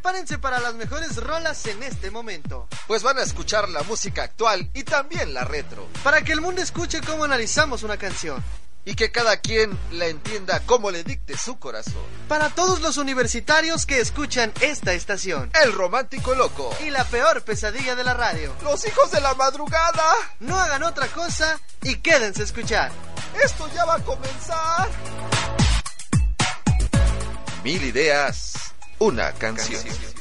prepárense para las mejores rolas en este momento. Pues van a escuchar la música actual y también la retro. Para que el mundo escuche cómo analizamos una canción. Y que cada quien la entienda como le dicte su corazón. Para todos los universitarios que escuchan esta estación. El romántico loco. Y la peor pesadilla de la radio. Los hijos de la madrugada. No hagan otra cosa y quédense a escuchar. Esto ya va a comenzar. Mil ideas, una canción.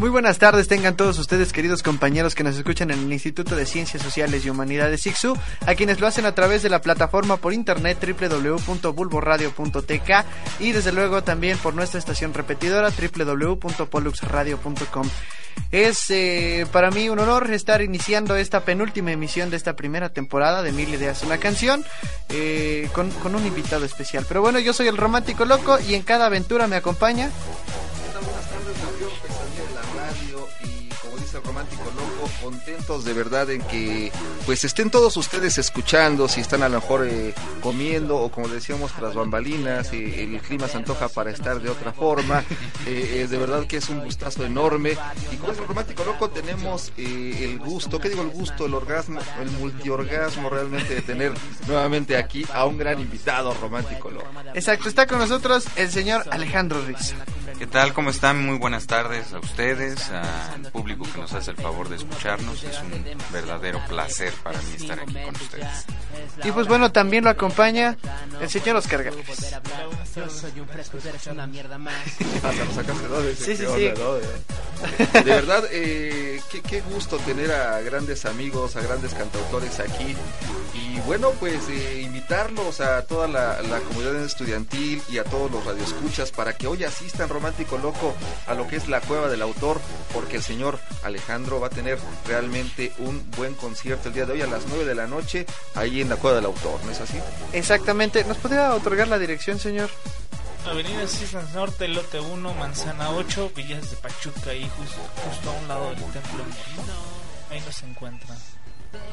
Muy buenas tardes, tengan todos ustedes queridos compañeros que nos escuchan en el Instituto de Ciencias Sociales y Humanidades ICSU, a quienes lo hacen a través de la plataforma por internet www.bulboradio.tk y desde luego también por nuestra estación repetidora www.poluxradio.com. Es eh, para mí un honor estar iniciando esta penúltima emisión de esta primera temporada de Mil Ideas una canción eh, con, con un invitado especial. Pero bueno, yo soy el romántico loco y en cada aventura me acompaña romántico loco, contentos de verdad en que pues estén todos ustedes escuchando, si están a lo mejor eh, comiendo o como decíamos tras bambalinas, eh, el clima se antoja para estar de otra forma, eh, de verdad que es un gustazo enorme y con este romántico loco tenemos el gusto, ¿qué digo el gusto? El orgasmo, el multiorgasmo realmente de tener nuevamente aquí a un gran invitado romántico loco. Exacto, está con nosotros el señor Alejandro Riz. ¿Qué tal? ¿Cómo están? Muy buenas tardes a ustedes, al público que nos hace el favor de escucharnos. Es un verdadero placer para mí estar aquí con ustedes. Y pues bueno, también lo acompaña el señor Oscar Gálvez. Sí, sí, sí. De verdad, eh, qué, qué, gusto tener a grandes amigos, a grandes cantautores aquí. Y bueno, pues eh, invitarlos a toda la, la, comunidad estudiantil y a todos los radioescuchas para que hoy asistan romántico loco a lo que es la cueva del autor, porque el señor Alejandro va a tener realmente un buen concierto el día de hoy a las 9 de la noche ahí en la cueva del autor, ¿no es así? Exactamente. ¿Nos podría otorgar la dirección, señor? Avenida Cisnes Norte, lote 1, manzana 8, Villas de Pachuca, y justo, justo a un lado del templo. Ahí nos encuentran.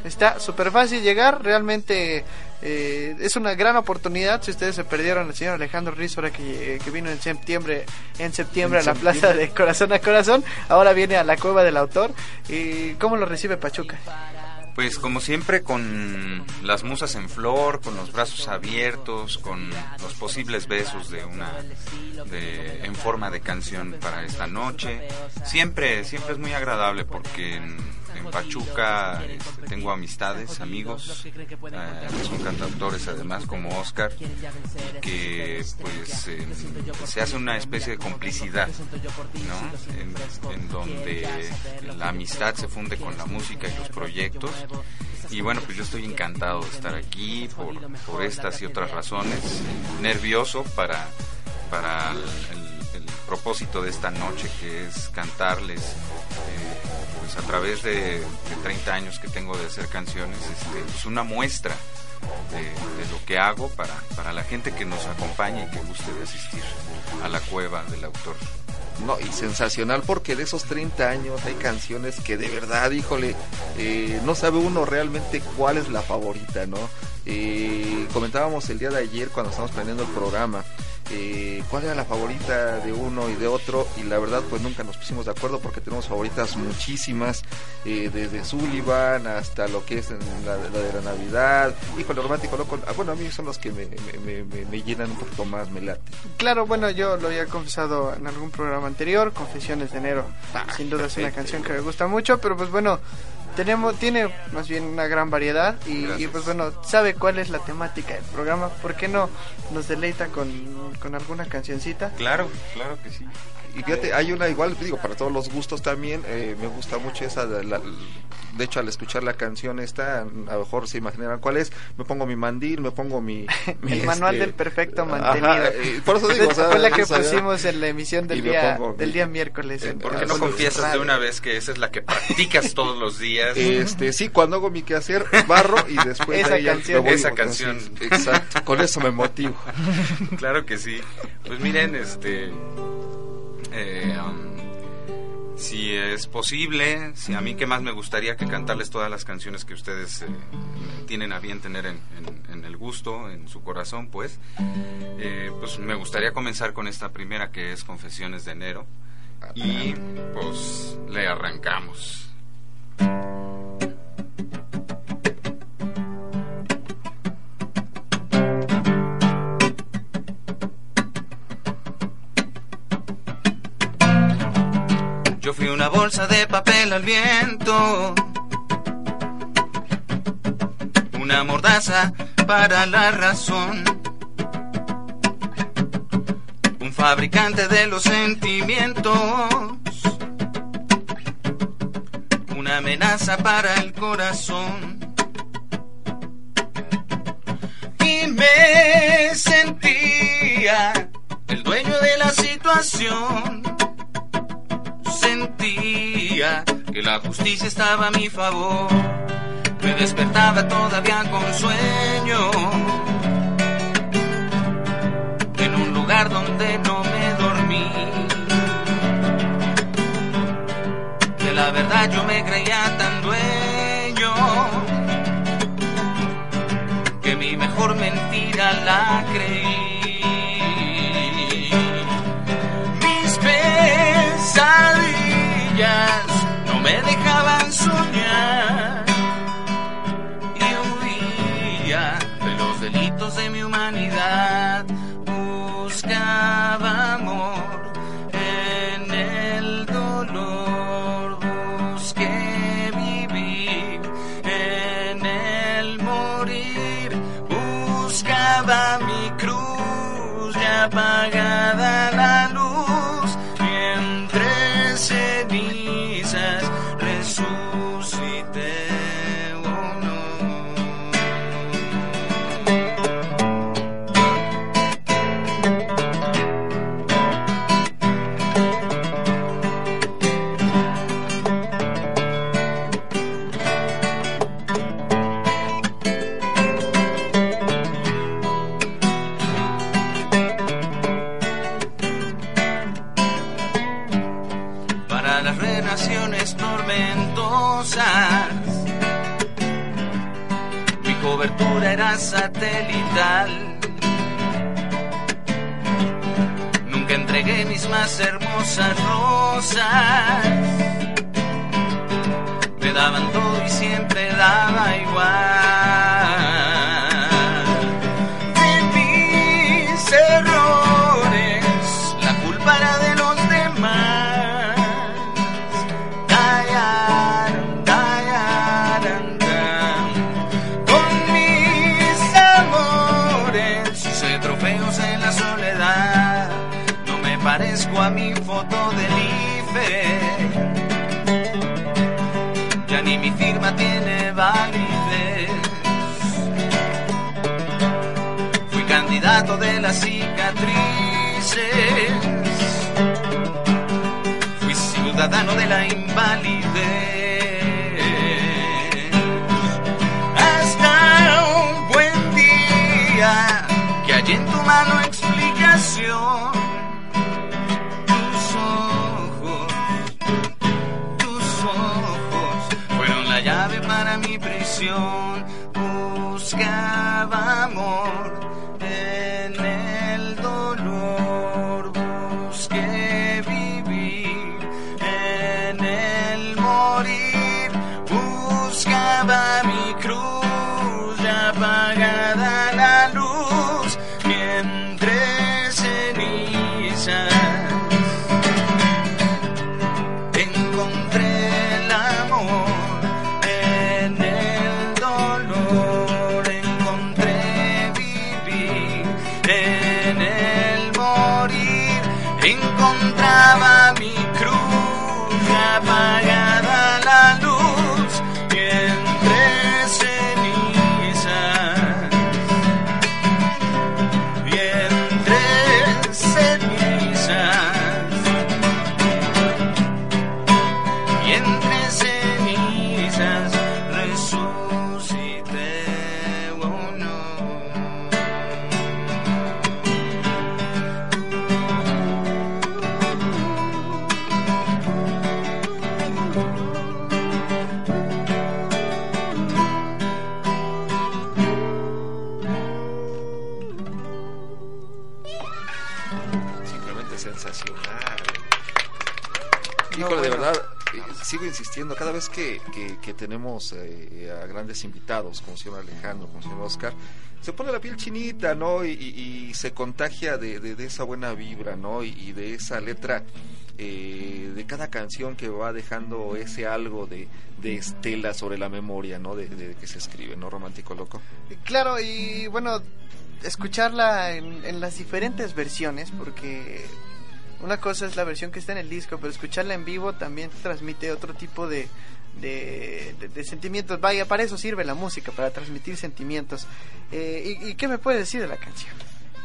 Está súper fácil llegar, realmente eh, es una gran oportunidad. Si ustedes se perdieron al señor Alejandro Riz ahora que, eh, que, vino en septiembre, en septiembre a la plaza de Corazón a Corazón, ahora viene a la cueva del autor. ¿Y cómo lo recibe Pachuca? Pues como siempre con las musas en flor, con los brazos abiertos, con los posibles besos de una de, en forma de canción para esta noche. Siempre siempre es muy agradable porque en, Pachuca este, tengo amistades, amigos, eh, son cantautores además como Oscar, que pues eh, se hace una especie de complicidad, ¿no? En, donde la amistad se funde con la música y los proyectos. Y bueno, pues yo estoy encantado de estar aquí por, por estas y otras razones, nervioso para, para el propósito de esta noche que es cantarles. Eh, pues a través de, de, 30 años que tengo de hacer canciones, este, pues una muestra de, lo que hago para, para la gente que nos acompaña y que guste de asistir a la cueva del autor. No, y sensacional porque de esos 30 años hay canciones que de verdad, híjole, eh, no sabe uno realmente cuál es la favorita, ¿no? Eh, comentábamos el día de ayer cuando estábamos planeando el programa, eh, cuál era la favorita de uno y de otro y la verdad pues nunca nos pusimos de acuerdo porque tenemos favoritas muchísimas eh, desde Sullivan hasta lo que es en la, la, de la Navidad híjole romántico loco ah, bueno a mí son los que me, me, me, me, llenan un poquito más me late. Claro bueno yo lo había confesado en algún programa anterior Confesiones de enero. Ah, sin duda es una canción que me gusta mucho pero pues bueno tenemos tiene más bien una gran variedad y, y, pues bueno sabe cuál es la temática del programa por qué no nos deleita con, con alguna cancioncita claro claro que sí y fíjate, hay una igual, digo, para todos los gustos también, eh, me gusta mucho esa, de, la, de hecho al escuchar la canción esta, a lo mejor se imaginarán cuál es, me pongo mi mandil, me pongo mi... mi El este, manual del perfecto mantenido. Ajá, eh, por eso digo, o sea, fue la que pusimos en la emisión del día, del día miércoles. Eh, ¿Por qué no confiesas de una vez que esa es la que practicas todos los días. Este, sí, cuando hago mi quehacer, barro y después Esa de canción. voy Esa canción. exacto, con eso me motivo. claro que sí. Pues miren, este. Eh, um, si es posible, si a mí que más me gustaría que cantarles todas las canciones que ustedes eh, tienen a bien tener en, en- en el gusto, en su corazón, pues, eh, pues me gustaría comenzar con esta primera que es Confesiones de enero y pues le arrancamos. Yo fui una bolsa de papel al viento, una mordaza para la razón, un fabricante de los sentimientos, una amenaza para el corazón. Y me sentía el dueño de la situación sentía que la justicia estaba a mi favor. Me despertaba todavía con sueño. En un lugar donde no me dormí. De la verdad yo me creía tan dueño. Que mi mejor mentira la creí. Me daban todo y siempre daba igual. Encontraba mi cruz apagada cada vez que, que, tenemos eh, a grandes invitados, como el señor Alejandro, como el señor Oscar, se pone la piel chinita, ¿no? Y, se contagia de, de, esa buena vibra, ¿no? Y, de esa letra, eh, de cada canción que va dejando ese algo de, de estela sobre la memoria, ¿no? De, de, que se escribe, ¿no? Romántico Loco. Claro, y bueno, escucharla en, en las diferentes versiones, porque una cosa es la versión que está en el disco, pero escucharla en vivo también transmite otro tipo de, de, sentimientos. Vaya, para eso sirve la música, para transmitir sentimientos. Eh, ¿y, ¿Y qué me puedes decir de la canción?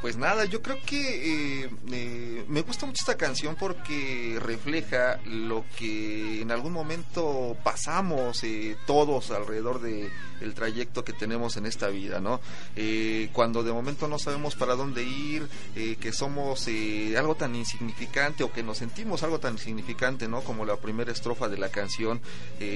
Pues nada, yo creo que eh, eh, me gusta mucho esta canción porque refleja lo que en algún momento pasamos eh, todos alrededor de trayecto que tenemos en esta vida, ¿no? cuando de momento no sabemos para dónde ir, que somos algo tan insignificante o que nos sentimos algo tan insignificante, ¿no? Como la primera estrofa de la canción,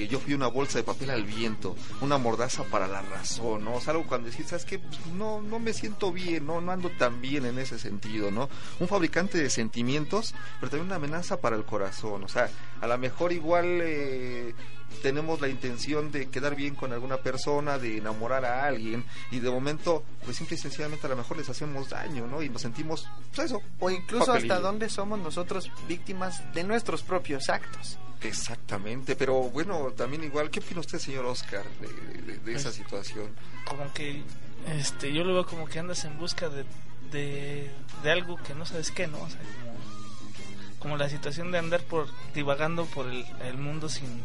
yo fui una bolsa de papel al viento, una mordaza para la razón, ¿no? O algo cuando decís, ¿sabes qué? Pues no, no me siento bien, ¿no? No ando tan bien en ese sentido, ¿no? Un fabricante de sentimientos, pero también una amenaza para el corazón, o sea, a lo mejor igual eh, tenemos la intención de quedar bien con alguna persona, de enamorar a alguien, y de momento, pues simple y sencillamente a lo mejor les hacemos daño, ¿no? Y nos sentimos, pues eso. O incluso hasta dónde somos nosotros víctimas de nuestros propios actos. Exactamente, pero bueno, también igual, ¿qué opina usted, señor Oscar, de, esa pues, situación? Como que, este, yo lo veo como que andas en busca de de, de algo que no sabes qué, ¿no? O sea, como, la situación de andar por divagando por el, el mundo sin,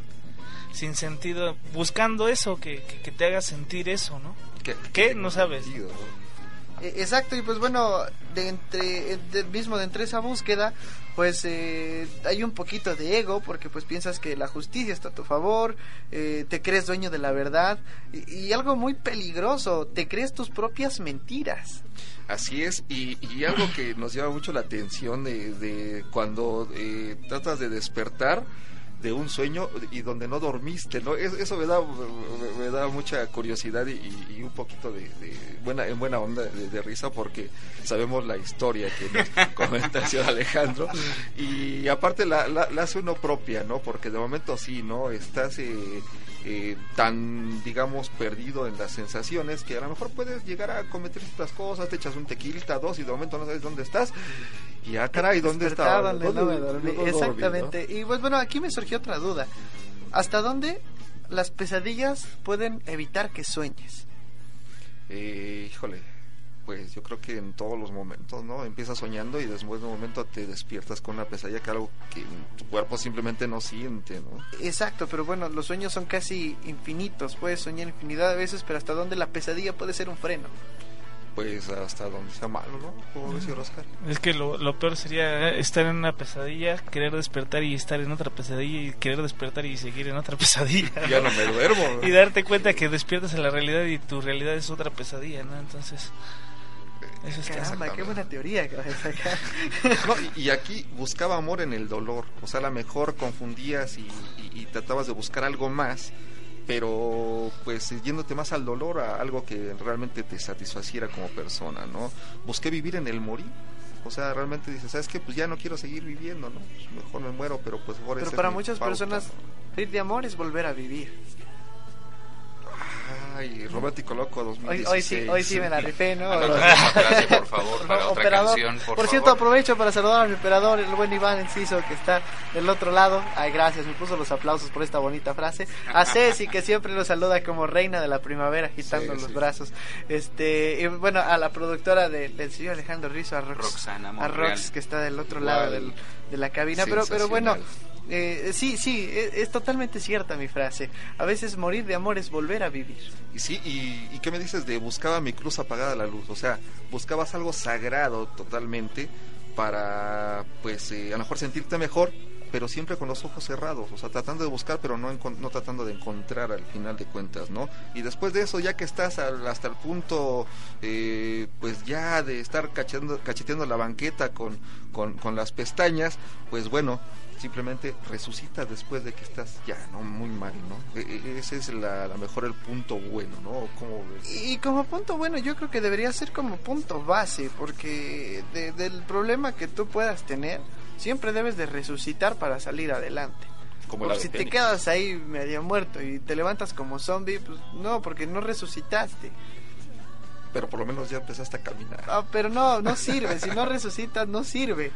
sin sentido, buscando eso, que, que, te haga sentir eso, ¿no? ¿Qué? No sabes. E, exacto, y pues bueno, de entre, de, mismo de entre esa búsqueda, pues eh, hay un poquito de ego, porque pues piensas que la justicia está a tu favor, eh, te crees dueño de la verdad, y, algo muy peligroso, te crees tus propias mentiras. Así es, y, y algo que nos llama mucho la atención de, de cuando eh, tratas de despertar, de un sueño y donde no dormiste, ¿no? Eso me da, me da mucha curiosidad y, un poquito de, buena, en buena onda de, risa porque sabemos la historia que nos comenta el señor Alejandro y aparte la, la, hace uno propia, ¿no? Porque de momento sí, ¿no? Estás... Eh, eh, tan, digamos, perdido en las sensaciones que a lo mejor puedes llegar a cometer estas cosas, te echas un tequilita, dos y de momento no sabes dónde estás. Y ah, caray, ¿dónde estaba? Exactamente. Y pues bueno, aquí me surgió otra duda. ¿Hasta dónde las pesadillas pueden evitar que sueñes? Eh, híjole, pues yo creo que en todos los momentos, ¿no? Empiezas soñando y después de un momento te despiertas con una pesadilla que algo que tu cuerpo simplemente no siente, ¿no? Exacto, pero bueno, los sueños son casi infinitos, puedes soñar infinidad de veces, pero hasta dónde la pesadilla puede ser un freno pues hasta donde sea malo, ¿no? Como decía Oscar. Es que lo, lo, peor sería estar en una pesadilla, querer despertar y estar en otra pesadilla y querer despertar y seguir en otra pesadilla. Ya no me duermo. Y darte cuenta que despiertas en la realidad y tu realidad es otra pesadilla, ¿no? Entonces... Eso está Caramba, qué buena teoría que no, y, aquí buscaba amor en el dolor. O sea, a lo mejor confundías y, y tratabas de buscar algo más pero pues yéndote más al dolor, a algo que realmente te satisfaciera como persona, ¿no? Busqué vivir en el morir. O sea, realmente dices, ¿sabes qué? Pues ya no quiero seguir viviendo, ¿no? Pues mejor me muero, pero pues por Pero para muchas personas, vivir de amor es volver a vivir. Ay, Romántico Loco 2016. Hoy, sí, hoy sí me la rifé, ¿no? por favor, para otra canción, por, cierto, aprovecho para saludar al operador, el buen Iván Enciso, que está del otro lado. Ay, gracias, me puso los aplausos por esta bonita frase. A Ceci, que siempre nos saluda como reina de la primavera, agitando los brazos. Este, y bueno, a la productora del señor Alejandro Rizo, a Roxana a Rox, que está del otro lado del, de la cabina. Pero, pero bueno, eh, sí, sí, e, es, totalmente cierta mi frase. A veces morir de amor es volver a vivir. Y sí, y, qué me dices de buscaba mi cruz apagada la luz? O sea, buscabas algo sagrado totalmente para, pues, eh, a lo mejor sentirte mejor, pero siempre con los ojos cerrados, o sea, tratando de buscar, pero no, no tratando de encontrar al final de cuentas, ¿no? Y después de eso, ya que estás hasta el punto, eh, pues ya de estar cacheteando la banqueta con, con las pestañas, pues bueno, simplemente resucita después de que estás ya no muy mal, ¿no? E, e, ese es la, mejor el punto bueno, ¿no? Y como punto bueno yo creo que debería ser como punto base, porque del problema que tú puedas tener, siempre debes de resucitar para salir adelante. Como la de si te quedas ahí medio muerto y te levantas como zombie, pues no, porque no resucitaste. Pero por lo menos ya empezaste a caminar. Ah, pero no, no sirve, si no resucitas no sirve.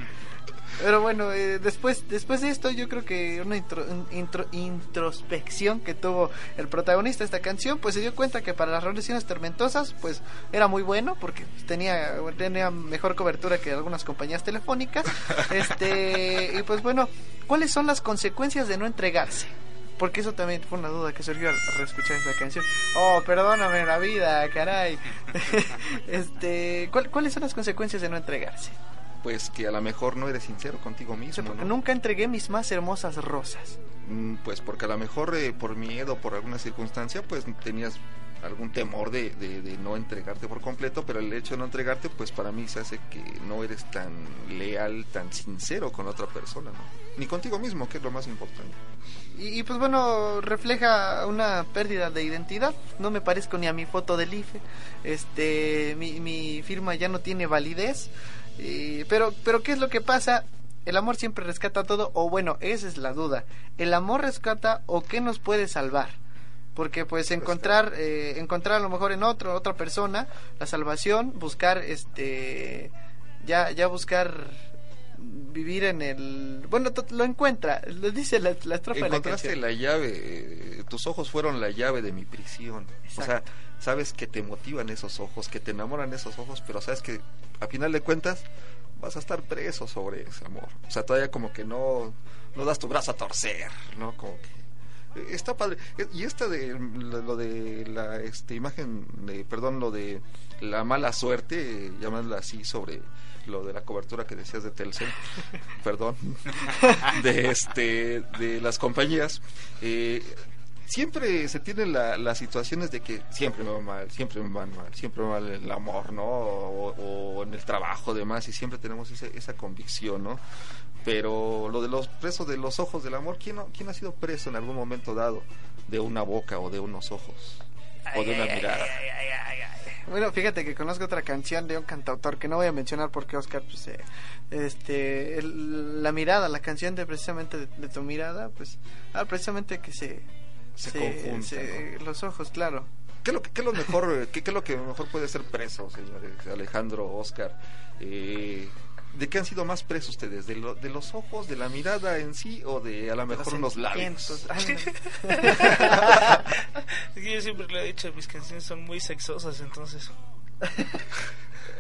Pero bueno, eh, después, después de esto yo creo que una intro- un intro- introspección que tuvo el protagonista de esta canción, pues se dio cuenta que para las relaciones tormentosas, pues era muy bueno porque tenía, tenía mejor cobertura que algunas compañías telefónicas. Este, y pues bueno, ¿cuáles son las consecuencias de no entregarse? Porque eso también fue una duda que surgió al reescuchar esa canción. Oh, perdóname la vida, caray. este, ¿cuál- ¿cuáles son las consecuencias de no entregarse? Pues que a lo mejor no eres sincero contigo O sea, mismo. ¿no? nunca entregué mis más hermosas rosas. Mm, Pues porque a lo mejor eh, por miedo, por alguna circunstancia, pues tenías algún temor de, de- de no entregarte por completo, pero el hecho de no entregarte, pues para mí se hace que no eres tan leal, tan sincero con otra persona, ¿no? Ni contigo mismo, que es lo más importante. Y, pues bueno, refleja una pérdida de identidad. No me parezco ni a mi foto del IFE. Este, mi, mi firma ya no tiene validez. Y- pero, pero ¿qué es lo que pasa? El amor siempre rescata todo, o bueno, esa es la duda. ¿El amor rescata o qué nos puede salvar? Porque pues encontrar, eh, encontrar a lo mejor en otro, otra persona, la salvación, buscar este, ya, ya buscar vivir en el, bueno, lo encuentra, lo dice la, la estrofa de la canción. la llave, tus ojos fueron la llave de mi prisión. O sea, sabes que te motivan esos ojos, que te enamoran esos ojos, pero sabes que a final de cuentas vas a estar preso sobre ese amor. O sea, todavía como que no, no das tu brazo a torcer, ¿no? Como que está padre. Y esta de lo de la este, imagen, de, perdón, lo de la mala suerte, llamarla así sobre lo de la cobertura que decías de Telcel, perdón, de este de las compañías. eh, siempre se tienen la- las situaciones de que siempre me va mal, siempre me va mal, siempre me va mal en el amor, ¿no? O, o en el trabajo, demás, y siempre tenemos ese- esa convicción, ¿no? Pero lo de los presos de los ojos del amor, ¿quién, no- ¿quién ha sido preso en algún momento dado de una boca o de unos ojos? O de una mirada. Bueno, fíjate que conozco otra canción de un cantautor que no voy a mencionar porque Oscar, pues, eh, este, el- la mirada, la canción de precisamente de, de tu mirada, pues, ah, precisamente que se, Se conjunta, se- los ojos, claro. ¿Qué es lo, que- qué es lo mejor, eh, qué, qué es lo que mejor puede ser preso, señores? Alejandro, Oscar. Eh, ¿De qué han sido más presos ustedes? ¿De, lo- ¿De los ojos, de la mirada en sí o de a lo mejor unos labios? sentimientos. Ah, Es que yo siempre le he dicho, mis canciones son muy sexosas, entonces...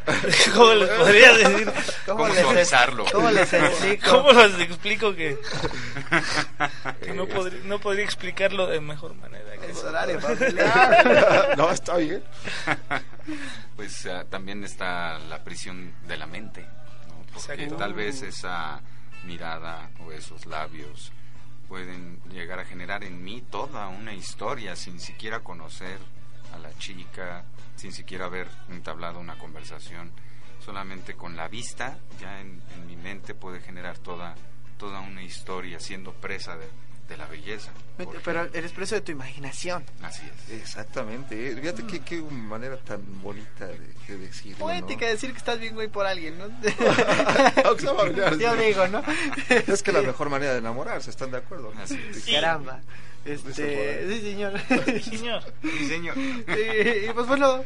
¿Cómo les podría decir? ¿Cómo les- suavizarlo? ¿Cómo les explico? ¿Cómo les explico que, que no, podría, no podría explicarlo de mejor manera? que Es horario familiar. no, está bien. Pues ah, también está la prisión de la mente, ¿no? porque Exacto. tal vez esa mirada o esos labios pueden llegar a generar en mí toda una historia sin siquiera conocer a la chica, sin siquiera haber entablado una conversación. Solamente con la vista ya en, en mi mente puede generar toda, toda una historia siendo presa de, de la belleza. Porque- Pero eres preso de tu imaginación. Así es. Exactamente. eh, Fíjate qué, qué manera tan bonita de, de decirlo. Poética ¿no? decir que estás bien güey por alguien, ¿no? Yo sí. digo, ¿no? Es que la mejor manera de enamorarse, ¿están de acuerdo? Así es. Caramba. Este, sí, señor. Señor, Sí, señor. y, y pues bueno,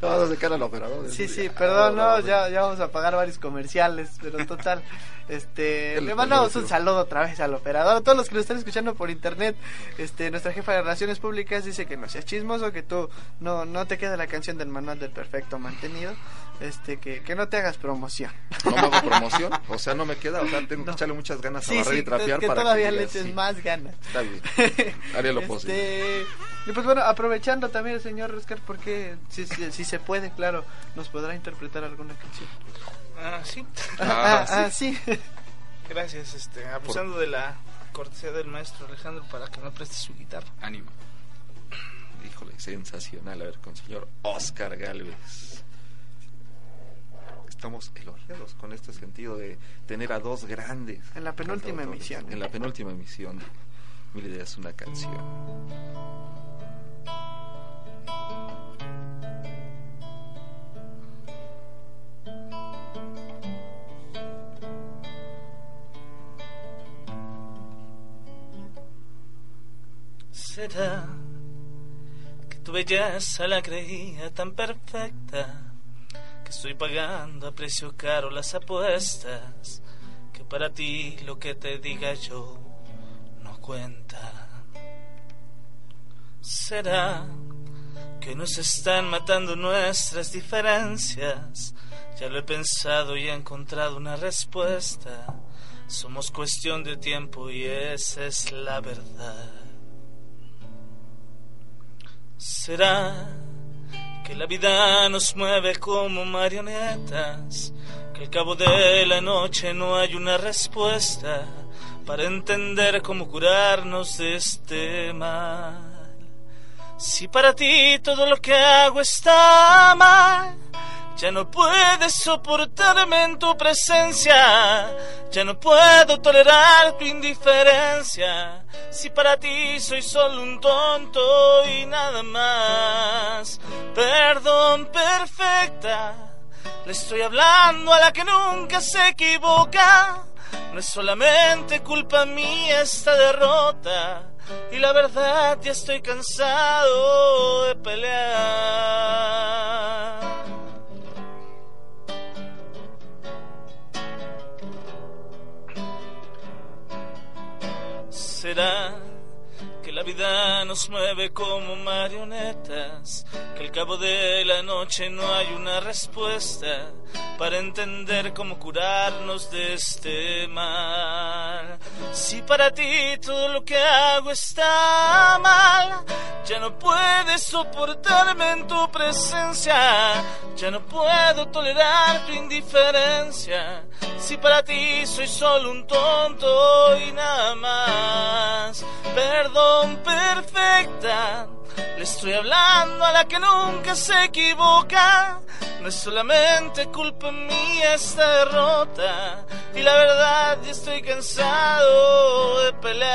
Vamos a sacar al operador. sí, sí, Ah, perdón, no, no, ya, ya vamos a pagar varios comerciales, pero total, este, le mandamos un saludo otra vez al operador, a todos los que lo están escuchando por internet, este, nuestra jefa de relaciones públicas dice que no seas chismoso, que tú no, no te queda la canción del manual del perfecto mantenido, este, que, que no te hagas promoción. No me hago promoción, o sea, no me queda, o sea, tengo que echarle muchas ganas a Sí, barrer sí, y trapear que para todavía que le eches sí, más ganas. Está bien, haré lo posible. Este, y pues bueno, aprovechando también el señor Oscar, porque si, si, si se puede, claro, nos podrá interpretar alguna canción. ah, sí, Ah, Ah, ah, sí. gracias. Este, abusando de la cortesía del maestro Alejandro para que me preste su guitarra. Ánimo. Híjole, sensacional, a ver, con el señor Oscar Galvez estamos elogiados con este sentido de tener a dos grandes. En la penúltima emisión. En la penúltima emisión. Mil ideas, una canción. Será que tu belleza la creía tan perfecta estoy pagando a precio caro las apuestas que para ti lo que te diga yo no cuenta? ¿Será que nos están matando nuestras diferencias? Ya lo he pensado y he encontrado una respuesta. Somos cuestión de tiempo y esa es la verdad. ¿Será que la vida nos mueve como marionetas? Que al cabo de la noche no hay una respuesta para entender cómo curarnos de este mal. Si para ti todo lo que hago está mal, ya no puedes soportarme en tu presencia, ya no puedo tolerar tu indiferencia. Si para ti soy solo un tonto y nada más, perdón perfecta, le estoy hablando a la que nunca se equivoca. No es solamente culpa mía esta derrota y la verdad ya estoy cansado de pelear. Será que la vida nos mueve como marionetas, que al cabo de la noche no hay una respuesta para entender cómo curarnos de este mal. Si para ti todo lo que hago está mal, ya no puedes soportarme en tu presencia, ya no puedo tolerar tu indiferencia. Si para ti soy solo un tonto y nada más, perdón perfecta. Le estoy hablando a la que nunca se equivoca. No es solamente culpa mía esta derrota. Y la verdad ya estoy cansado de pelear.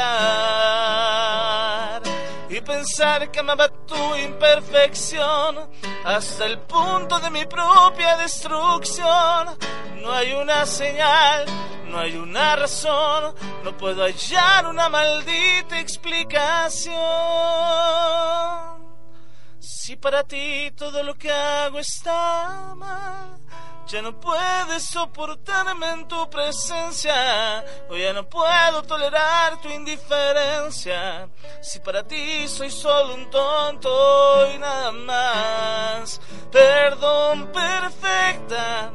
Y pensar que amaba tu imperfección hasta el punto de mi propia destrucción. No hay una señal, no hay una razón, no puedo hallar una maldita explicación. Si para ti todo lo que hago está mal, ya no puedes soportarme en tu presencia, o ya no puedo tolerar tu indiferencia. Si para ti soy solo un tonto y nada más, perdón perfecta.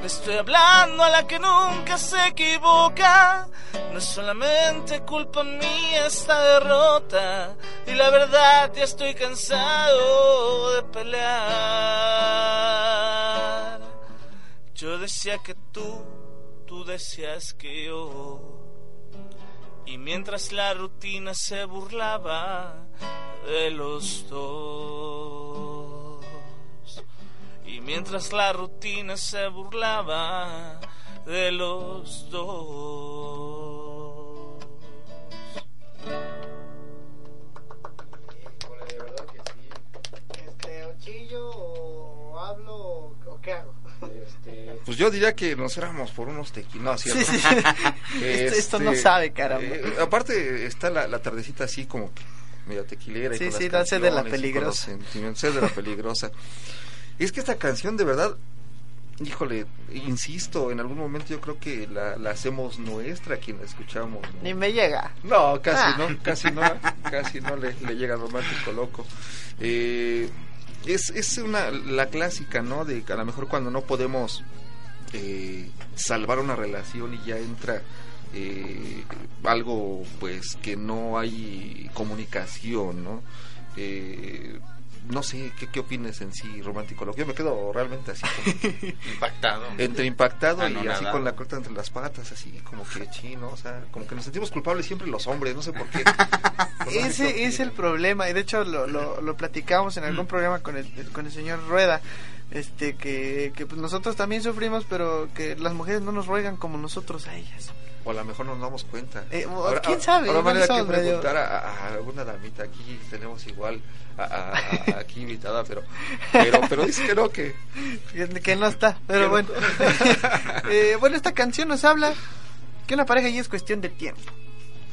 Le estoy hablando a la que nunca se equivoca. No es solamente culpa mía esta derrota. Y la verdad ya estoy cansado de pelear. Yo decía que tú, tú decías que yo. Y mientras la rutina se burlaba de los dos. Y mientras la rutina se burlaba de los dos. Este, pues yo diría que nos éramos por unos tequilos. Sí, sí, sí. Esto, esto no sabe, caramba. eh, aparte está la, la tardecita así como que medio tequilera. y Sí, con sí, da sed de la y peligrosa. sentimientos, sed de la peligrosa. Y es que esta canción de verdad, híjole, insisto, en algún momento yo creo que la, la hacemos nuestra quien la escuchamos. ¿no? Ni me llega. No, casi Ah. no, casi no, casi no le, le llega romántico loco. Eh, es, es una la clásica, ¿no? De a lo mejor cuando no podemos eh, salvar una relación y ya entra eh, algo, pues que no hay comunicación, ¿no? Eh, no sé, ¿qué, ¿qué opines en sí, romántico? Lo que yo me quedo realmente así como Impactado. entre impactado y así con la corta entre las patas, así como que chino, o sea, como que nos sentimos culpables siempre los hombres, no sé por qué. Ese es el problema y de hecho lo, lo, lo platicamos en algún programa con el, con el señor Rueda este que, que pues nosotros también sufrimos pero que las mujeres no nos ruegan como nosotros a ellas O a lo mejor no nos damos cuenta. Eh, o- ¿quién sabe? Ahora vale que preguntar a, a alguna damita aquí, tenemos igual a, aquí invitada, pero, pero, pero dice que no, que que, no está pero no. bueno Eh, bueno esta canción nos habla que una pareja ya es cuestión de tiempo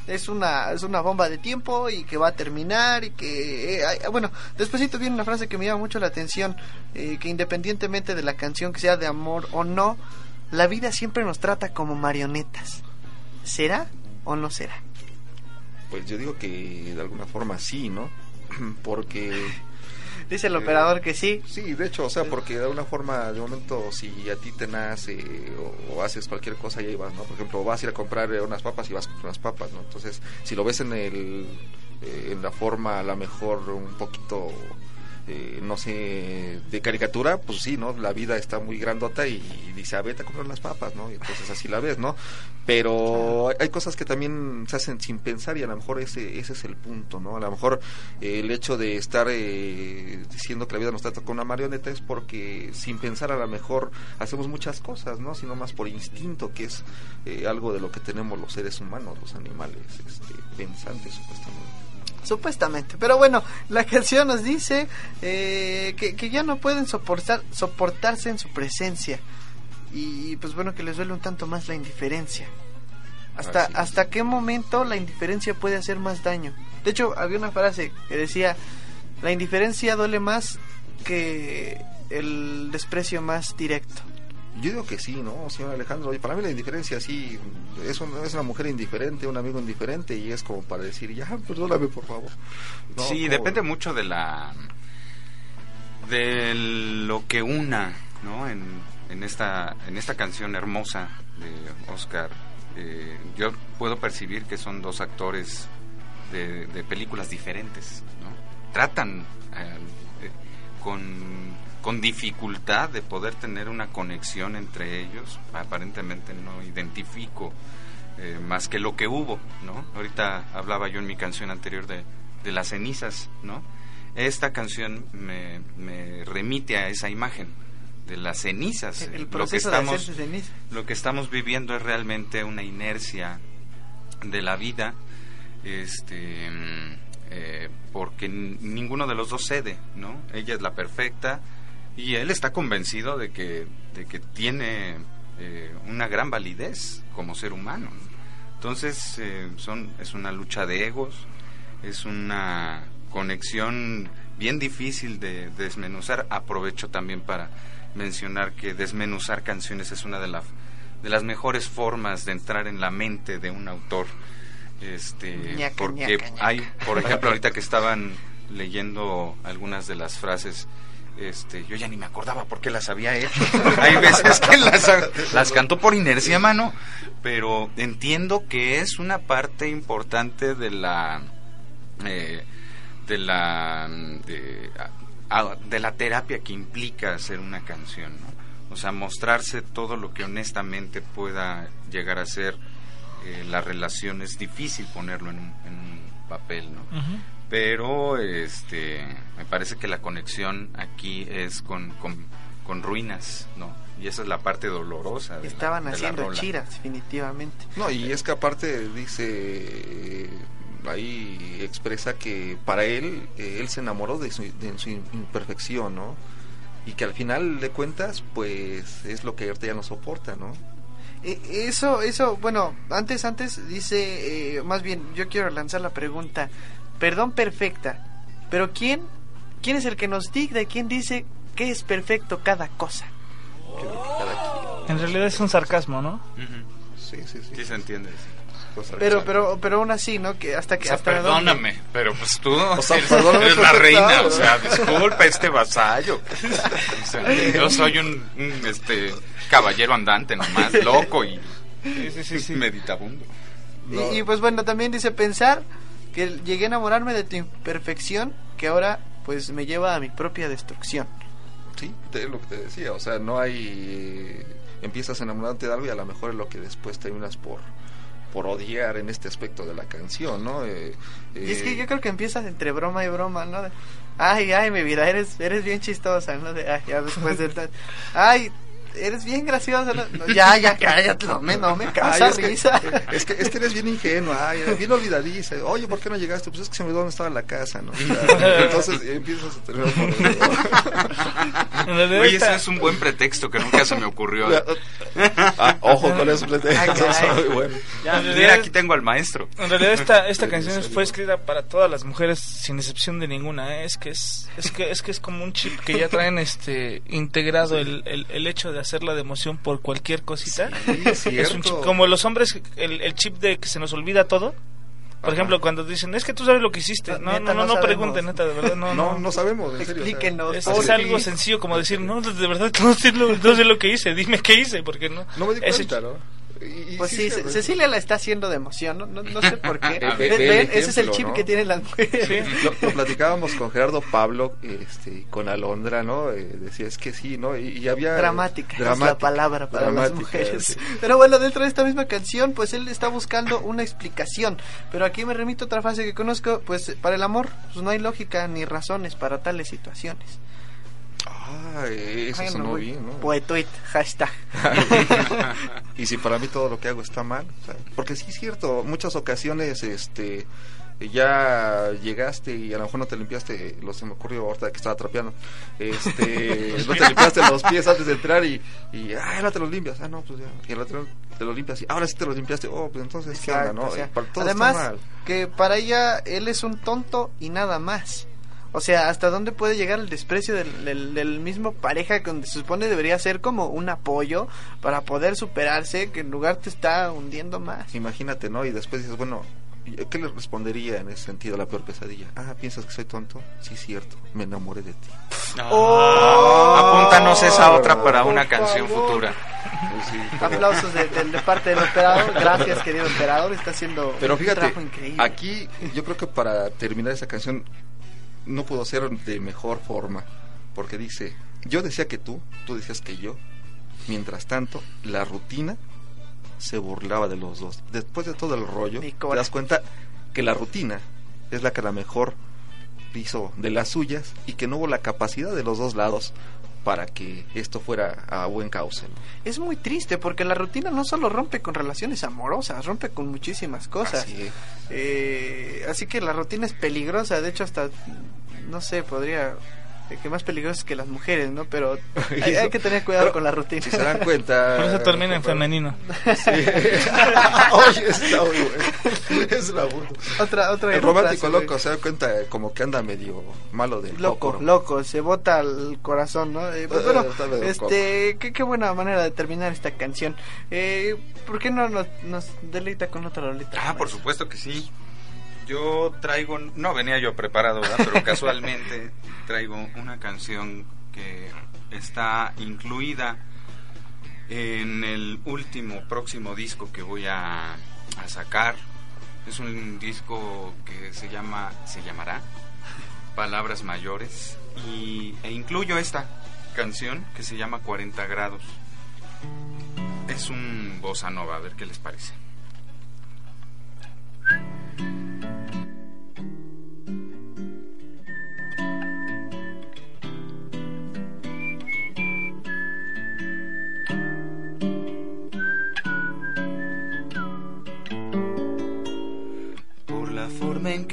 es una es una bomba de tiempo y que va a terminar y que eh, bueno despuésito viene una frase que me llama mucho la atención eh, que independientemente de la canción que sea de amor o no la vida siempre nos trata como marionetas será o no será pues yo digo que de alguna forma sí no porque Dice el operador que sí. Sí, de hecho, o sea, porque de alguna forma, de momento, si a ti te nace o, haces cualquier cosa, ya ibas, ¿no? Por ejemplo, vas a ir a comprar unas papas y vas con unas papas, ¿no? Entonces, si lo ves en el eh, en la forma, a lo mejor un poquito eh, no sé, de caricatura, pues sí, ¿no? La vida está muy grandota y, dice, a ah, vete a comprar las papas, ¿no? Y entonces así la ves, ¿no? Pero hay cosas que también se hacen sin pensar y a lo mejor ese, ese es el punto, ¿no? A lo mejor eh, el hecho de estar eh, diciendo que la vida nos trata con una marioneta es porque sin pensar a lo mejor hacemos muchas cosas, ¿no? Sino más por instinto, que es algo de lo que tenemos los seres humanos, los animales este, pensantes, supuestamente supuestamente. Pero bueno, la canción nos dice eh, que, ya no pueden soportar, soportarse en su presencia. Y pues bueno, que les duele un tanto más la indiferencia. ¿Hasta, ¿Hasta qué momento la indiferencia puede hacer más daño? De hecho, había una frase que decía, la indiferencia duele más que el desprecio más directo. Yo digo que sí, ¿no, señor Alejandro? Y para mí la indiferencia sí, es, es una mujer indiferente, un amigo indiferente y es como para decir, ya, perdóname por favor. sí, depende mucho de la... de lo que una, ¿no? En, en, esta, en esta canción hermosa de Oscar, eh, yo puedo percibir que son dos actores de, de películas diferentes, ¿no? Tratan eh, con con dificultad de poder tener una conexión entre ellos. Aparentemente no identifico eh, más que lo que hubo, ¿no? Ahorita hablaba yo en mi canción anterior de, de las cenizas, ¿no? Esta canción me, me, remite a esa imagen de las cenizas. lo que estamos, Lo que estamos viviendo es realmente una inercia de la vida, este, eh, porque ninguno de los dos cede, ¿no? Ella es la perfecta, y él está convencido de que, de que tiene eh, una gran validez como ser humano. Entonces, eh, son, es una lucha de egos, es una conexión bien difícil de, desmenuzar. Aprovecho también para mencionar que desmenuzar canciones es una de, la, de las mejores formas de entrar en la mente de un autor. Este, porque hay, por ejemplo, ahorita que estaban leyendo algunas de las frases este, yo ya ni me acordaba por qué las había hecho. Hay veces que las, las canto por inercia, mano, pero entiendo que es una parte importante de la eh, de la de, la terapia que implica hacer una canción, O sea, mostrarse todo lo que honestamente pueda llegar a ser eh, la relación es difícil ponerlo en un, en un papel, ¿no? Pero este me parece que la conexión aquí es con, con, ruinas, ¿no? Y esa es la parte dolorosa. Estaban haciendo chiras, definitivamente. No, y es que aparte dice, ahí expresa que para él, eh, él se enamoró de su, de su imperfección, ¿no? Y que al final de cuentas, pues es lo que ahorita ya no soporta, ¿no? E, eso, eso, bueno, antes, antes dice, eh, más bien, yo quiero lanzar la pregunta perdón perfecta. Pero ¿quién, quién es el que nos dicta y quién dice que es perfecto cada cosa? En realidad es un sarcasmo, ¿no? Sí, sí, sí. Sí se entiende. Pero, pero, pero aún así, ¿no? Que hasta que. hasta perdóname, pero pues tú eres, la reina, o sea, disculpa este vasallo. yo soy un, este caballero andante nomás, loco y sí, sí, meditabundo. y, pues bueno, también dice pensar que llegué a enamorarme de tu imperfección que ahora pues me lleva a mi propia destrucción. Sí, es lo que te decía, o sea, no hay... Empiezas a enamorarte de algo y a lo mejor es lo que después terminas por por odiar en este aspecto de la canción, ¿no? Eh, y es que eh, yo creo que empiezas entre broma y broma, ¿no? ay, ay, mi vida, eres eres bien chistosa, ¿no? De, ay, ya después de... ay, eres bien graciosa. ya, ya, cállate, no me, no me causa risa. es, que, es que eres bien ingenua, ay, bien olvidadiza. Oye, ¿por qué no llegaste? Pues es que se me olvidó dónde estaba la casa, ¿no? entonces empiezas a tener... Oye, ese es un buen pretexto que nunca se me ocurrió. Ah, ojo con eso pretexto. bueno. Mira, aquí tengo al maestro. En realidad esta, esta canción fue escrita para todas las mujeres sin excepción de ninguna. ¿eh? Es que es, es que es que es como un chip que ya traen este integrado el, el, el hecho de hacerla de emoción por cualquier cosita. es un chip, como los hombres el, el chip de que se nos olvida todo. Por ejemplo, cuando dicen, es que tú sabes lo que hiciste. No, no, no, no, pregunten, neta, de verdad. No, no, no, sabemos. En serio, Explíquenos. es, es, algo sencillo como decir, no, de verdad, no sé lo, no sé lo que hice, dime qué hice, porque no. No me di cuenta, ¿no? Pues sí, Cecilia la está haciendo de emoción, no, no, sé por qué. ese es el chip que tiene las mujeres. Lo, platicábamos con Gerardo Pablo, este, con Alondra, ¿no? Eh, decía, es que sí, ¿no? Y, había... Dramática, es la palabra para las mujeres. Pero bueno, dentro de esta misma canción, pues él está buscando una explicación. Pero aquí me remito a otra frase que conozco, pues para el amor pues no hay lógica ni razones para tales situaciones. Ah, eso sonó bien, ¿no? Poetuit, hashtag. y si para mí todo lo que hago está mal, porque sí es cierto, muchas ocasiones, este, ya llegaste y a lo mejor no te limpiaste, lo se me ocurrió ahorita que estaba trapeando, este, no te limpiaste los pies antes de entrar y, y ah, ahora te los limpias, ah, no, pues ya, y el otro te los limpias y ahora sí te los limpiaste, oh, pues entonces, ¿qué onda, no? además, que para ella él es un tonto y nada más. O sea, ¿hasta dónde puede llegar el desprecio del, del, mismo pareja donde se supone debería ser como un apoyo para poder superarse, que en lugar te está hundiendo más? Imagínate, ¿no? Y después dices, bueno, ¿qué le respondería en ese sentido a la peor pesadilla? Ah, ¿piensas que soy tonto? Sí, cierto, me enamoré de ti. Oh, Apúntanos esa otra para una canción futura. Pues Aplausos de, parte del operador. Gracias, querido operador. Está haciendo Pero fíjate, un trabajo increíble. Aquí yo creo que para terminar esa canción no pudo ser de mejor forma, porque dice, yo decía que tú, tú decías que yo, mientras tanto, la rutina se burlaba de los dos. Después de todo el rollo, te das cuenta que la rutina es la que a lo mejor hizo de las suyas y que no hubo la capacidad de los dos lados para que esto fuera a buen cauce. Es muy triste porque la rutina no solo rompe con relaciones amorosas, rompe con muchísimas cosas. Así, eh, así que la rutina es peligrosa, de hecho hasta, no sé, podría que más peligroso que las mujeres, ¿no? Pero hay, que tener cuidado con la rutina. Si se dan cuenta. Por eso termina en femenino. Sí. Oye, está muy bueno. Es la Otra, otra El romántico loco se da cuenta como que anda medio malo del loco. Loco, se bota al corazón, ¿no? Eh, pues, bueno, este, qué, qué, buena manera de terminar esta canción. Eh, ¿Por qué no nos, nos deleita con otra rolita? Ah, por supuesto que sí yo traigo, no venía yo preparado, pero casualmente traigo una canción que está incluida en el último próximo disco que voy a, sacar. Es un disco que se llama, se llamará Palabras Mayores y, e incluyo esta canción que se llama 40 grados. Es un bossa nova, a ver qué les parece.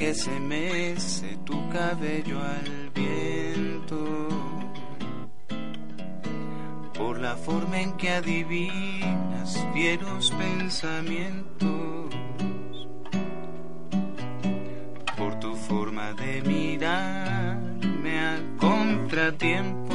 Que se mece tu cabello al viento, por la forma en que adivinas fieros pensamientos, por tu forma de mirarme a contratiempo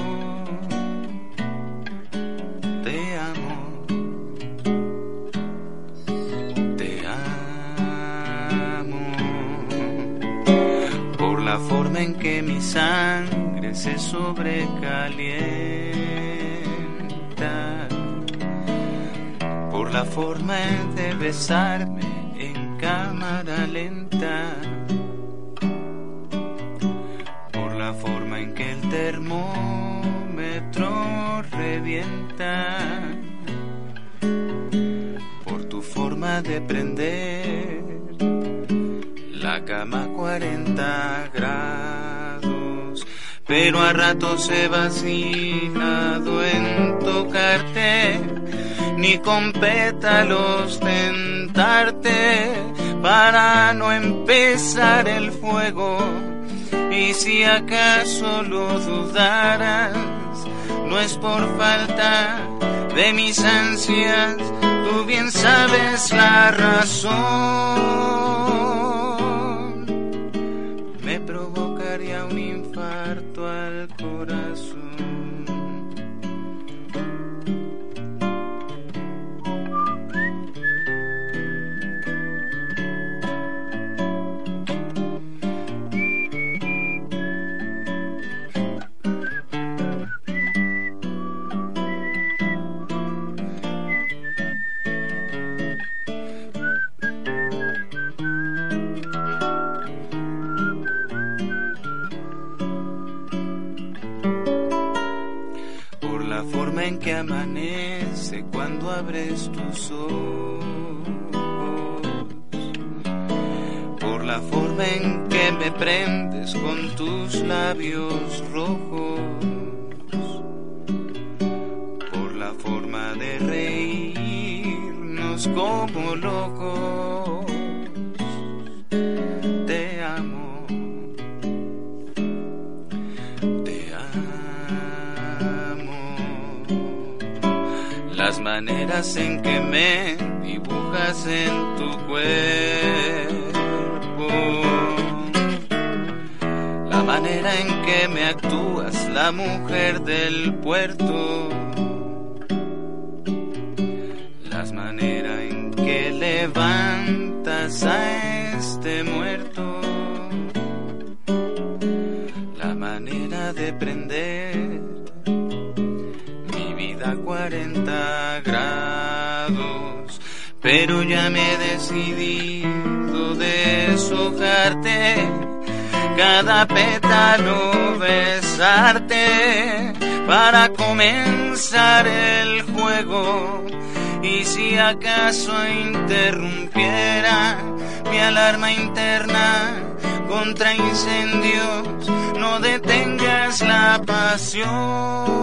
mi sangre se sobrecalienta. Por la forma de besarme en cámara lenta, por la forma en que el termómetro revienta, por tu forma de prender la cama 40 grados pero a ratos he vacilado en tocarte, ni con pétalos tentarte para no empezar el fuego. Y si acaso lo dudaras, no es por falta de mis ansias, tú bien sabes la razón. Amanece cuando abres tus ojos, por la forma en que me prendes con tus labios rojos, por la forma de reírnos como locos maneras en que me dibujas en tu cuerpo, la manera en que me actúas, la mujer del puerto, las maneras en que levantas a este muerto, la manera de prender 40 grados, pero ya me he decidido deshojarte, cada pétalo besarte para comenzar el juego. Y si acaso interrumpiera mi alarma interna contra incendios, no detengas la pasión.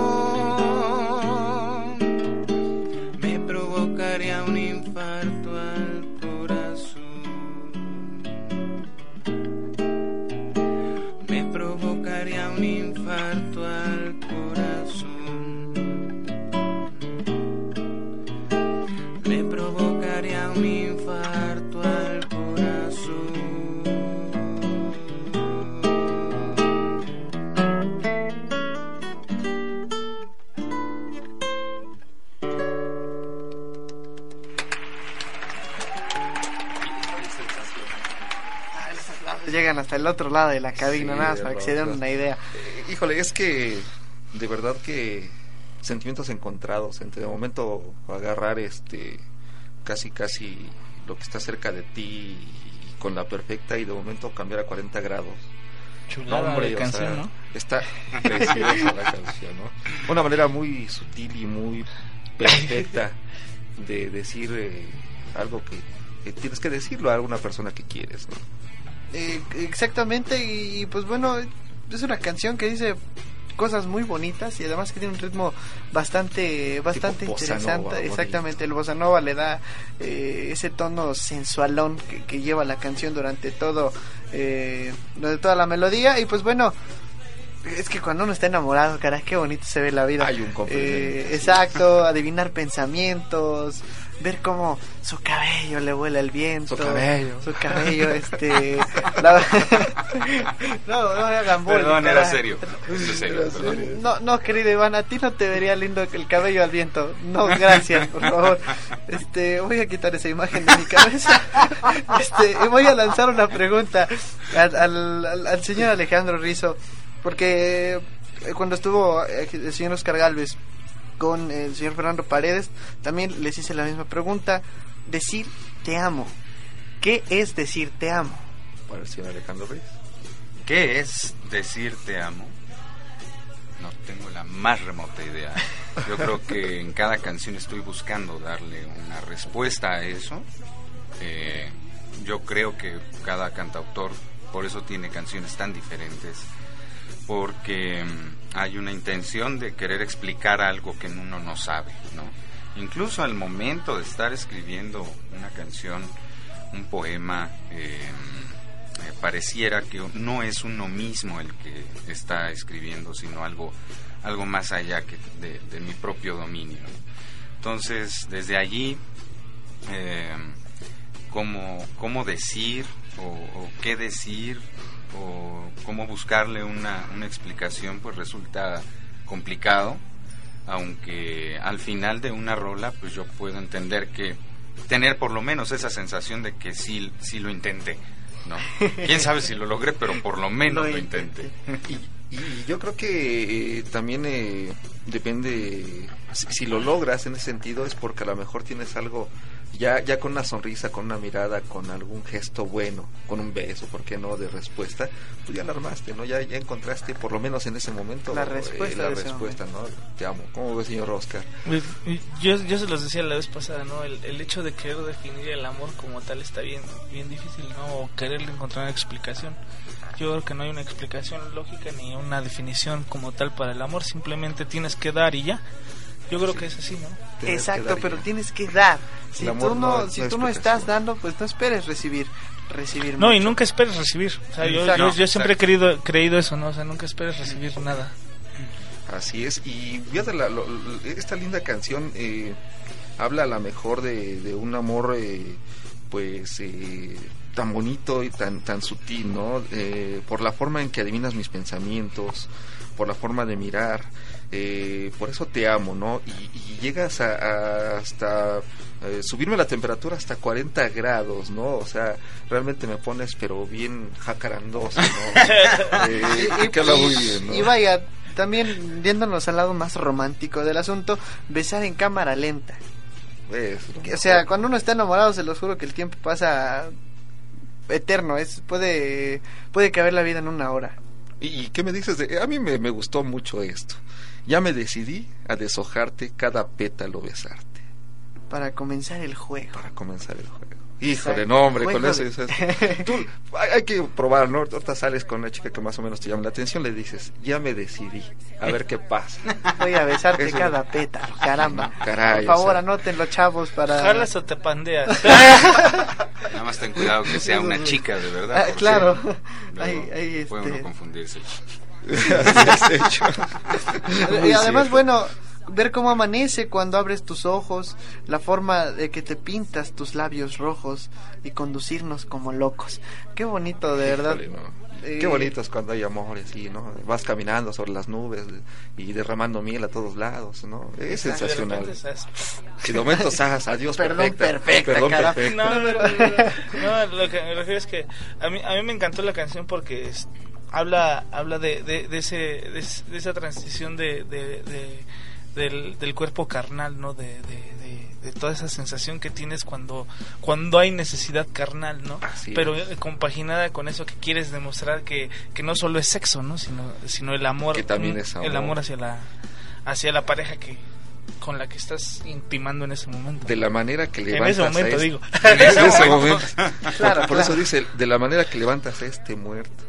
Hasta el otro lado de la cabina, nada más para que se den una idea. Eh, híjole, es que de verdad que sentimientos encontrados entre de momento agarrar este casi casi lo que está cerca de ti con la perfecta y de momento cambiar a 40 grados. Chulada de canción, ¿no? Está preciosa la canción, ¿no? Una manera muy sutil y muy perfecta de decir eh, algo que, que, tienes que decirlo a alguna persona que quieres, ¿no? Eh, exactamente, y, pues bueno, es una canción que dice cosas muy bonitas y además que tiene un ritmo bastante bastante interesante. exactamente el bossa nova le da eh, ese tono sensualón que, lleva la canción durante todo eh, durante toda la melodía. Y pues bueno es que cuando uno está enamorado, caray, qué bonito se ve la vida. Hay un eh, Exacto, adivinar pensamientos, ver cómo su cabello le vuela el viento. Su cabello. Su cabello, este. no, no hagan Perdón, era serio. No, no, querido Iván, a ti no te vería lindo el cabello al viento. No, gracias, por favor. Este, voy a quitar esa imagen de mi cabeza. Este, voy a lanzar una pregunta al, al, al señor Alejandro Rizo. Porque eh, cuando estuvo eh, el señor Oscar Galvez con el señor Fernando Paredes, también les hice la misma pregunta. Decir te amo. ¿Qué es decir te amo? Para el señor Alejandro Ruiz. ¿Qué es decir te amo? No tengo la más remota idea. Yo creo que en cada canción estoy buscando darle una respuesta a eso. Eh, yo creo que cada cantautor por eso tiene canciones tan diferentes porque mm, hay una intención de querer explicar algo que uno no sabe, ¿no? Incluso al momento de estar escribiendo una canción, un poema, eh, eh, pareciera que no es uno mismo el que está escribiendo, sino algo, algo más allá que de, mi propio dominio. Entonces, desde allí, eh, cómo, cómo decir o, qué decir o cómo buscarle una, una explicación, pues resulta complicado, aunque al final de una rola, pues yo puedo entender que tener por lo menos esa sensación de que sí, sí lo intenté. ¿no? Quién sabe si lo logré, pero por lo menos lo, intenté. Y, y, yo creo que eh, también eh, depende, si, lo logras en ese sentido es porque a lo mejor tienes algo ya, ya con una sonrisa, con una mirada, con algún gesto bueno, con un beso, ¿por qué no? De respuesta, pues ya la armaste, ¿no? Ya, ya encontraste, por lo menos en ese momento, la respuesta, la respuesta ¿no? Te amo. ¿Cómo ves, señor Oscar? Pues, yo, yo se los decía la vez pasada, ¿no? El, el hecho de querer definir el amor como tal está bien, bien difícil, ¿no? O querer encontrar una explicación. Yo creo que no hay una explicación lógica ni una definición como tal para el amor, simplemente tienes que dar y ya. Yo creo que es así, ¿no? Exacto, pero tienes que dar. Si tú no, si tú no estás dando, pues no esperes recibir recibir No, y nunca esperes recibir. O sea, yo, yo, siempre he querido, creído eso, ¿no? O sea, nunca esperes recibir nada. Así es. Y fíjate, la, esta linda canción eh, habla a lo mejor de, de un amor, eh, pues, eh, tan bonito y tan, tan sutil, ¿no? Eh, por la forma en que adivinas mis pensamientos, por la forma de mirar, eh, por eso te amo, ¿no? Y, llegas a, hasta eh, subirme la temperatura hasta 40 grados, ¿no? O sea, realmente me pones pero bien jacarandoso, ¿no? eh, y, muy bien, ¿no? y vaya, también viéndonos al lado más romántico del asunto, besar en cámara lenta. Pues, o sea, cuando uno está enamorado, se los juro que el tiempo pasa eterno, es puede puede caber la vida en una hora. ¿Y qué me dices de a mí me, me gustó mucho esto? Ya me decidí a deshojarte cada pétalo besarte. Para comenzar el juego. Para comenzar el juego. Híjole, no, hombre, con eso, tú, hay, que probar, ¿no? Ahorita sales con una chica que más o menos te llama la atención, le dices, ya me decidí, a ver qué pasa. Voy a besarte cada pétalo, caramba. Por favor, anótenlo, chavos, para... ¿Jalas o te pandeas? Nada más ten cuidado que sea una chica, de verdad. Ah, claro. Ahí, Puede uno este confundirse. y además, bueno, ver cómo amanece cuando abres tus ojos, la forma de que te pintas tus labios rojos y conducirnos como locos. Qué bonito, de verdad. Qué bonito es cuando hay amor así, ¿no? Vas caminando sobre las nubes y derramando miel a todos lados, ¿no? Es sensacional. Y de momento adiós, Perdón, perfecta. Perdón, perfecta. No, no, lo que me refiero es que a mí, a mí me encantó la canción porque habla habla de, de, ese, de, esa transición de, del, del, cuerpo carnal, ¿no? De, toda esa sensación que tienes cuando, cuando hay necesidad carnal, ¿no? Pero eh, compaginada con eso que quieres demostrar que, que no solo es sexo, ¿no? Sino, sino el amor, que también es el amor hacia la, hacia la pareja que, con la que estás intimando en ese momento. De la manera que levantas. En ese momento, digo. En ese momento. claro, por eso dice, de la manera que levantas a este muerto.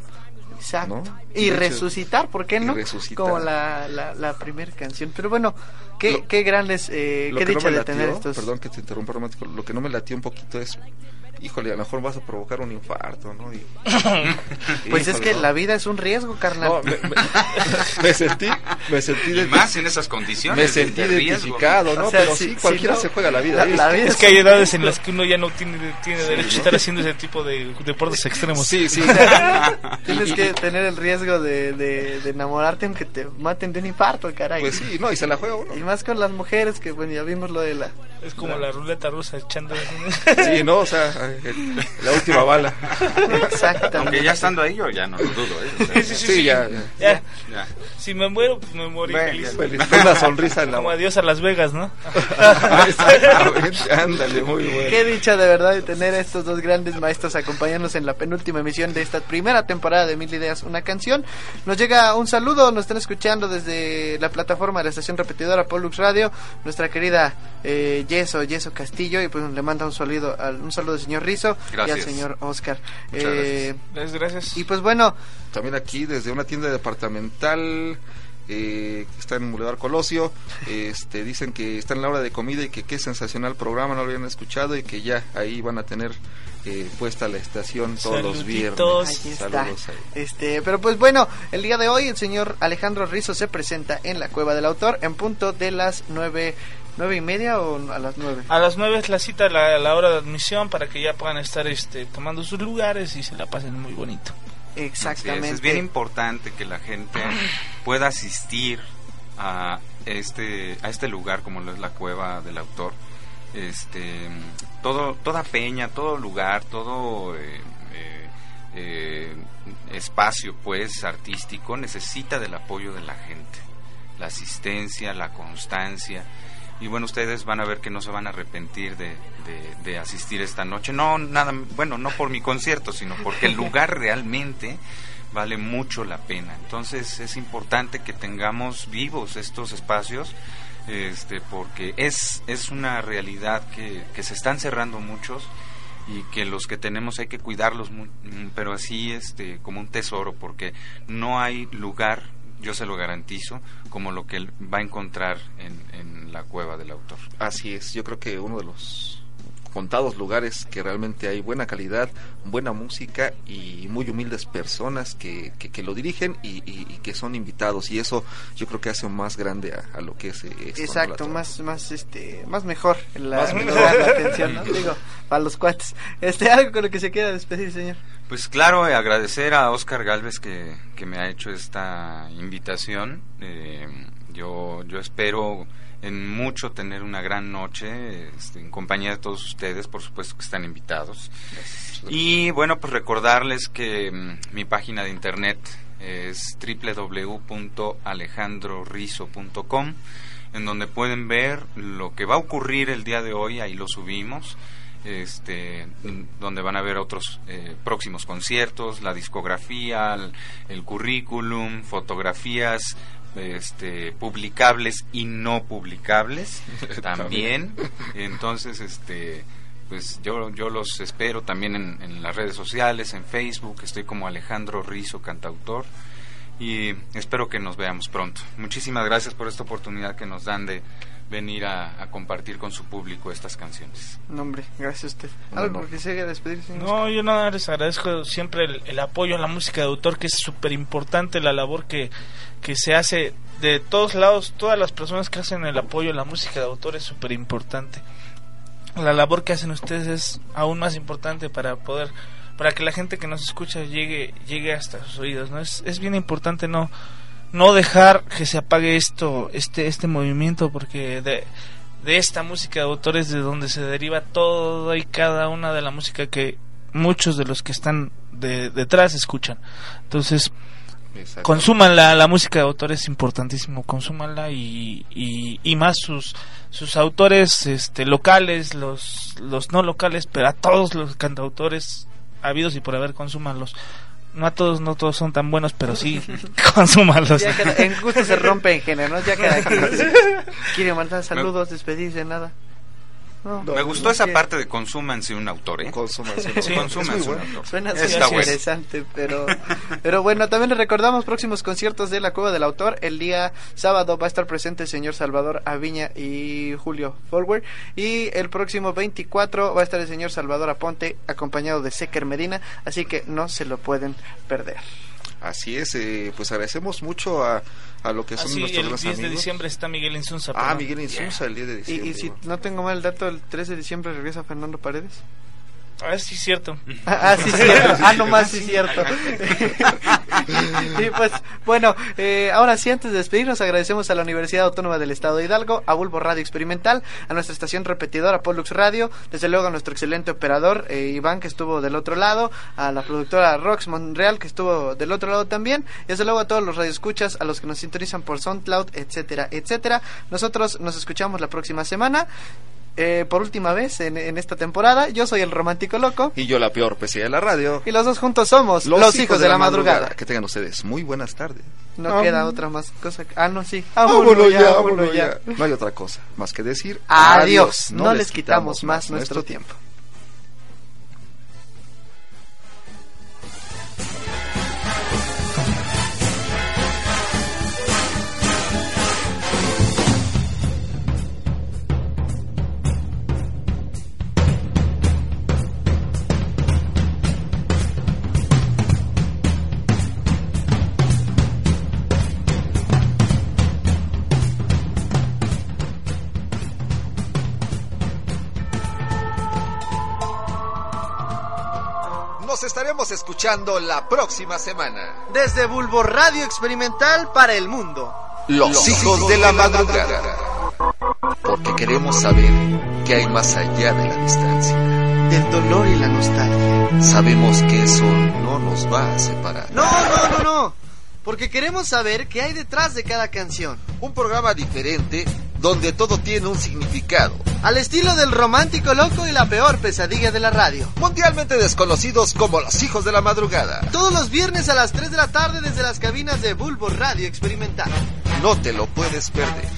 Exacto. Y resucitar, ¿por qué no? Como la, la, la primera canción. Pero bueno, qué, qué grandes, eh, qué dicha de tener estos. Perdón que te interrumpa, romántico. Lo que no me latió un poquito es híjole, a lo mejor vas a provocar un infarto, ¿no? pues es que la vida es un riesgo, carnal. me, sentí, me sentí y más en esas condiciones. Me sentí identificado, ¿no? Pero sí, cualquiera se juega la vida. es, que hay edades en las que uno ya no tiene, tiene derecho a estar haciendo ese tipo de deportes extremos. Sí, sí. Tienes que tener el riesgo de, de, enamorarte aunque te maten de un infarto, caray. Pues sí, no, y se la juega uno. Y más con las mujeres, que bueno, ya vimos lo de la... Es como la, ruleta rusa echando... sí, no, o sea la última bala. Exacto. Aunque ya estando ahí yo ya no lo dudo. ¿eh? sí, sí, sí, ya, ya, Si me muero, pues me morí feliz. Una sonrisa en la Como adiós a Las Vegas, ¿no? Ándale, muy bueno. Qué dicha de verdad de tener a estos dos grandes maestros acompañándonos en la penúltima emisión de esta primera temporada de Mil ideas una canción. Nos llega un saludo, nos están escuchando desde la plataforma de la estación repetidora Pollux Radio, nuestra querida eh, Yeso, Yeso Castillo, y pues le manda un saludo al, un saludo al señor Rizo y al señor Oscar. Eh, gracias. gracias. Y pues bueno. También aquí desde una tienda departamental eh, que está en Boulevard Colosio. Este, dicen que está en la hora de comida y que qué sensacional programa, no lo habían escuchado y que ya ahí van a tener eh, puesta la estación todos los viernes. Saludos Este, pero pues bueno, el día de hoy el señor Alejandro Rizo se presenta en la Cueva del Autor en punto de las nueve nueve y media o a las nueve a las nueve es la cita la, la hora de admisión para que ya puedan estar este tomando sus lugares y se la pasen muy bonito Exactamente. Es, bien importante que la gente pueda asistir a este a este lugar como lo es la cueva del autor. Este todo toda peña, todo lugar, todo eh, eh, eh, espacio pues artístico necesita del apoyo de la gente, la asistencia, la constancia y bueno, ustedes van a ver que no se van a arrepentir de, de, asistir esta noche. No, nada, bueno, no por mi concierto, sino porque el lugar realmente vale mucho la pena. Entonces es importante que tengamos vivos estos espacios, este, porque es, es una realidad que, que se están cerrando muchos y que los que tenemos hay que cuidarlos, pero así este, como un tesoro, porque no hay lugar yo se lo garantizo, como lo que él va a encontrar en, en la cueva del autor. Así es, yo creo que uno de los contados lugares que realmente hay buena calidad, buena música y muy humildes personas que, que, lo dirigen y, que son invitados y eso yo creo que hace más grande a, lo que es, exacto más más este más mejor la, atención ¿no? digo para los cuates. Este algo con lo que se queda despedir señor pues claro, eh, agradecer a Oscar Galvez que, que, me ha hecho esta invitación. Eh, yo, yo espero en mucho tener una gran noche este, en compañía de todos ustedes, por supuesto que están invitados. Y bueno, pues recordarles que mm, mi página de internet es www.alejandrorizo.com en donde pueden ver lo que va a ocurrir el día de hoy, ahí lo subimos este, donde van a ver otros eh, próximos conciertos, la discografía, el, currículum, fotografías este, publicables y no publicables también. Entonces, este, pues yo, yo los espero también en, en las redes sociales, en Facebook, estoy como Alejandro Rizo, cantautor y espero que nos veamos pronto. Muchísimas gracias por esta oportunidad que nos dan de venir a, compartir con su público estas canciones. No, hombre, gracias a usted. ¿Algo que se despedirse? No, yo nada, les agradezco siempre el, apoyo a la música de autor, que es súper importante la labor que, que se hace de todos lados, todas las personas que hacen el apoyo a la música de autor es súper importante. La labor que hacen ustedes es aún más importante para poder para que la gente que nos escucha llegue llegue hasta sus oídos, ¿no? Es, es bien importante no no dejar que se apague esto, este, este movimiento, porque de, de esta música de autores de donde se deriva todo y cada una de la música que muchos de los que están de, detrás escuchan. Entonces, consuman la, la música de autores, es importantísimo, consúmanla y, y, y, más sus, sus autores este, locales, los, los no locales, pero a todos los cantautores habidos y por haber, consúmanlos no a todos, no todos son tan buenos, pero sí, consúmalos. en gusto se rompe en género, ¿no? Ya cada quien quiere mandar saludos, despedirse, nada. Me gustó esa parte de consúmanse un autor, ¿eh? Consúmanse, sí, un autor. Suena interesante, pero, pero bueno, también les recordamos próximos conciertos de la Cueva del Autor. El día sábado va a estar presente el señor Salvador Aviña y Julio Forward. Y el próximo 24 va a estar el señor Salvador Aponte acompañado de Secker Medina. Así que no se lo pueden perder. Así es, eh, pues agradecemos mucho a, a lo que son Así, nuestros el 10 de diciembre está Miguel Insunza. Ah, Miguel Insunza el 10 de diciembre. Y, y si no tengo mal el dato, el 13 de diciembre regresa Fernando Paredes. Ah, sí, cierto. ah, sí, cierto. Ah, nomás, sí, cierto. y pues, bueno, eh, ahora sí, antes de despedirnos, agradecemos a la Universidad Autónoma del Estado de Hidalgo, a Bulbo Radio Experimental, a nuestra estación repetidora Pollux Radio, desde luego a nuestro excelente operador eh, Iván, que estuvo del otro lado, a la productora Rox Monreal, que estuvo del otro lado también, y desde luego a todos los radioescuchas, a los que nos sintonizan por SoundCloud, etcétera, etcétera. Nosotros nos escuchamos la próxima semana. Eh, por última vez en, en esta temporada. Yo soy el romántico loco. Y yo la peor PC de la radio. Y los dos juntos somos los, hijos, de, la, madrugada. Que tengan ustedes muy buenas tardes. No queda otra más cosa. que- Ah, no, sí. Vámonos ya, vámonos vámonos ya. No hay otra cosa más que decir. Adiós. No, les quitamos más nuestro tiempo. Escuchando la próxima semana. Desde Bulbo Radio Experimental para el mundo. Los, hijos de la madrugada. Porque queremos saber qué hay más allá de la distancia. Del dolor y la nostalgia. Sabemos que eso no nos va a separar. No, no, no, no. Porque queremos saber qué hay detrás de cada canción. Un programa diferente donde todo tiene un significado. Al estilo del romántico loco y la peor pesadilla de la radio. Mundialmente desconocidos como los hijos de la madrugada. Todos los viernes a las 3 de la tarde desde las cabinas de Bulbo Radio Experimental. No te lo puedes perder.